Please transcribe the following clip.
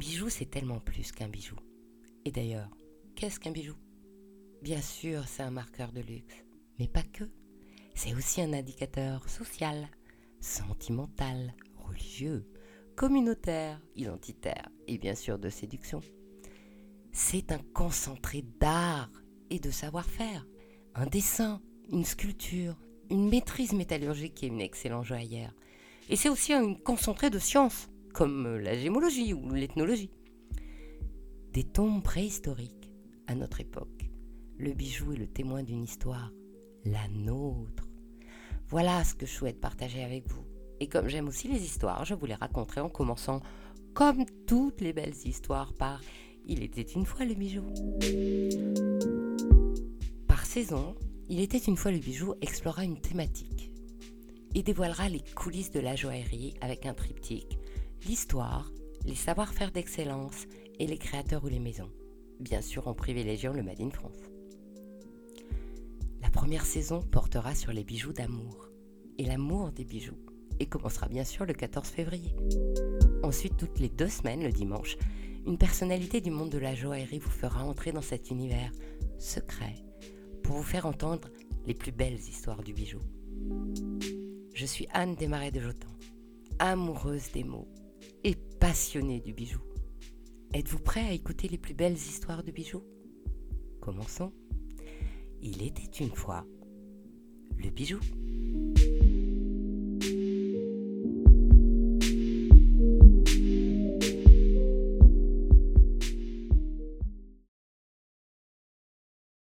bijou, c'est tellement plus qu'un bijou. Et d'ailleurs, qu'est-ce qu'un bijou? Bien sûr, c'est un marqueur de luxe, mais pas que. C'est aussi un indicateur social, sentimental, religieux, communautaire, identitaire et bien sûr de séduction. C'est un concentré d'art et de savoir-faire, un dessin, une sculpture, une maîtrise métallurgique et une excellente joaillère. Et c'est aussi un concentré de sciences, comme la gémologie ou l'ethnologie. Des tombes préhistoriques à notre époque. Le bijou est le témoin d'une histoire, la nôtre. Voilà ce que je souhaite partager avec vous. Et comme j'aime aussi les histoires, je vous les raconterai en commençant, comme toutes les belles histoires, par Il était une fois le bijou. Par saison, Il était une fois le bijou explorera une thématique et dévoilera les coulisses de la joaillerie avec un triptyque, l'histoire, les savoir-faire d'excellence et les créateurs ou les maisons, bien sûr en privilégiant le Made in France. La première saison portera sur les bijoux d'amour et l'amour des bijoux et commencera bien sûr le 14 février. Ensuite, toutes les deux semaines, le dimanche, une personnalité du monde de la joaillerie vous fera entrer dans cet univers secret pour vous faire entendre les plus belles histoires du bijou. Je suis Anne Desmarais de Jotan, amoureuse des mots et passionnée du bijou. Êtes-vous prêt à écouter les plus belles histoires de bijoux? Commençons. Il était une fois le bijou.